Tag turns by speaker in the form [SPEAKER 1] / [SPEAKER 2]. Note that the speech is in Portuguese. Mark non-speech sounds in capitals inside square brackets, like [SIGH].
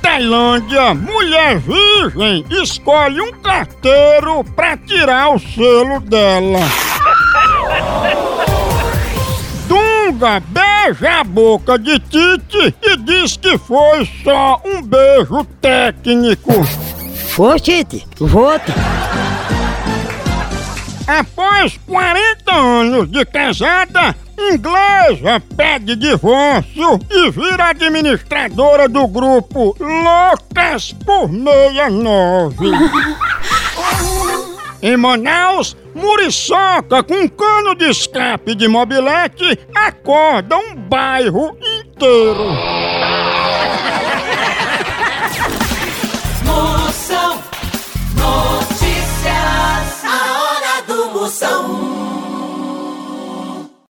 [SPEAKER 1] Tailândia, mulher virgem escolhe um carteiro pra tirar o selo dela. [LAUGHS] Dunga beija a boca de Tite e diz que foi só um beijo técnico.
[SPEAKER 2] Ô, Tite, vote.
[SPEAKER 1] Após 40 anos de casada, inglesa pede divórcio e vira administradora do grupo Loucas por 69. [LAUGHS] Em Manaus, muriçoca com cano de escape de mobilete acorda um bairro inteiro.